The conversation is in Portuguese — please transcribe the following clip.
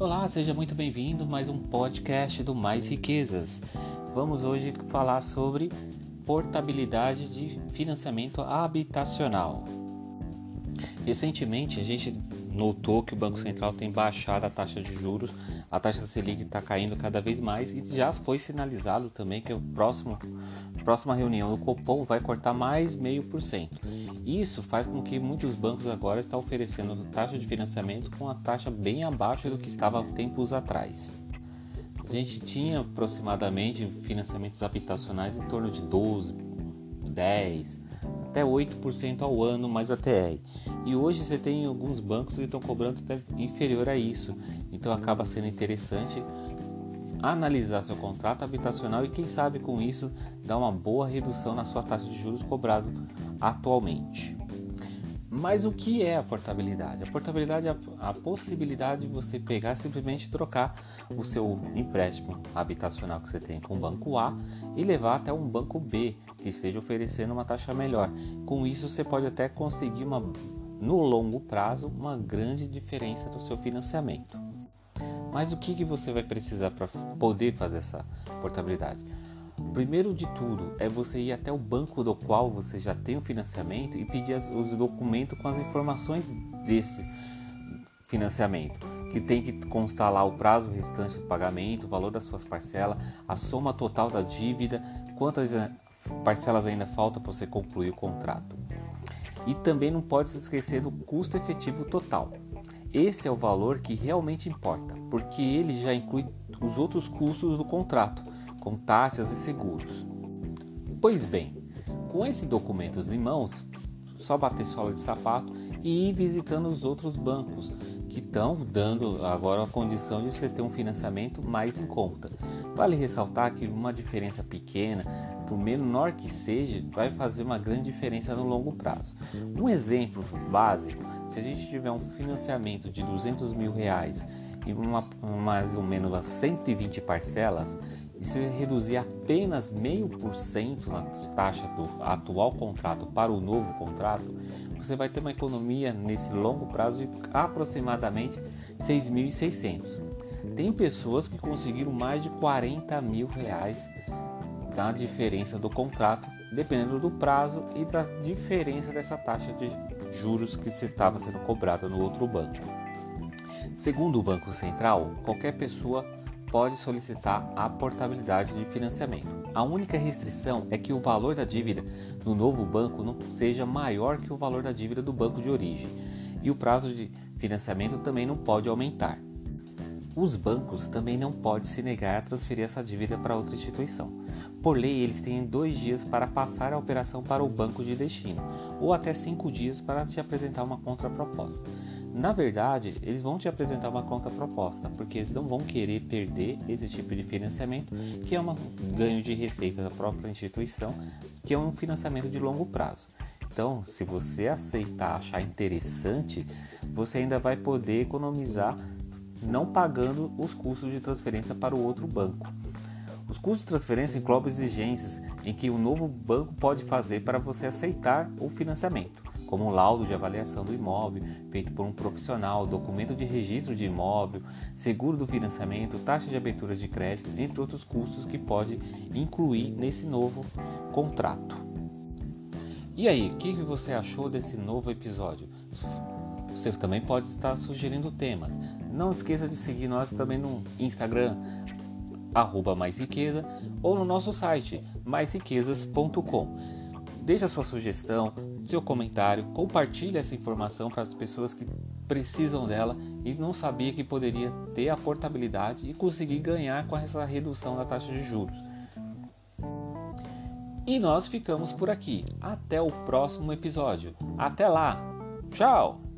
Olá, seja muito bem-vindo a mais um podcast do Mais Riquezas. Vamos hoje falar sobre portabilidade de financiamento habitacional. Recentemente a gente notou que o Banco Central tem baixado a taxa de juros, a taxa Selic está caindo cada vez mais e já foi sinalizado também que a próxima reunião do Copom vai cortar mais meio por cento. Isso faz com que muitos bancos agora estão oferecendo taxa de financiamento com a taxa bem abaixo do que estava tempos atrás. A gente tinha aproximadamente financiamentos habitacionais em torno de 12, 10, até 8% ao ano mais ATR. E hoje você tem alguns bancos que estão cobrando até inferior a isso. Então acaba sendo interessante analisar seu contrato habitacional e quem sabe com isso dar uma boa redução na sua taxa de juros cobrado atualmente. Mas o que é a portabilidade? A portabilidade é a possibilidade de você pegar simplesmente trocar o seu empréstimo habitacional que você tem com o banco A e levar até um banco B que esteja oferecendo uma taxa melhor. Com isso você pode até conseguir uma, no longo prazo uma grande diferença do seu financiamento. Mas o que, que você vai precisar para poder fazer essa portabilidade? Primeiro de tudo é você ir até o banco do qual você já tem o financiamento e pedir os documentos com as informações desse financiamento, que tem que constar lá o prazo restante do pagamento, o valor das suas parcelas, a soma total da dívida, quantas eh, parcelas ainda faltam para você concluir o contrato. E também não pode se esquecer do custo efetivo total. Esse é o valor que realmente importa, porque ele já inclui os outros custos do contrato, com taxas e seguros. Pois bem, com esses documentos em mãos, só bater sola de sapato e ir visitando os outros bancos que estão dando agora a condição de você ter um financiamento mais em conta. Vale ressaltar que uma diferença pequena, por menor que seja, vai fazer uma grande diferença no longo prazo. Um exemplo básico se a gente tiver um financiamento de 200 mil reais e uma, mais ou menos umas 120 parcelas, isso reduzir apenas meio por cento na taxa do atual contrato para o novo contrato, você vai ter uma economia nesse longo prazo de aproximadamente 6.600. Tem pessoas que conseguiram mais de 40 mil reais da diferença do contrato, dependendo do prazo e da diferença dessa taxa de juros que estava sendo cobrada no outro banco. Segundo o Banco Central, qualquer pessoa pode solicitar a portabilidade de financiamento. A única restrição é que o valor da dívida do novo banco não seja maior que o valor da dívida do banco de origem e o prazo de financiamento também não pode aumentar. Os bancos também não podem se negar a transferir essa dívida para outra instituição. Por lei, eles têm dois dias para passar a operação para o banco de destino, ou até cinco dias para te apresentar uma contraproposta. Na verdade, eles vão te apresentar uma contraproposta, porque eles não vão querer perder esse tipo de financiamento, que é um ganho de receita da própria instituição, que é um financiamento de longo prazo. Então, se você aceitar, achar interessante, você ainda vai poder economizar não pagando os custos de transferência para o outro banco. Os custos de transferência englobam exigências em que o novo banco pode fazer para você aceitar o financiamento, como um laudo de avaliação do imóvel feito por um profissional, documento de registro de imóvel, seguro do financiamento, taxa de abertura de crédito, entre outros custos que pode incluir nesse novo contrato. E aí, o que você achou desse novo episódio? Você também pode estar sugerindo temas. Não esqueça de seguir nós também no Instagram, arroba mais riqueza, ou no nosso site, maisriquezas.com. Deixe a sua sugestão, seu comentário, compartilhe essa informação para as pessoas que precisam dela e não sabia que poderia ter a portabilidade e conseguir ganhar com essa redução da taxa de juros. E nós ficamos por aqui. Até o próximo episódio. Até lá! Tchau!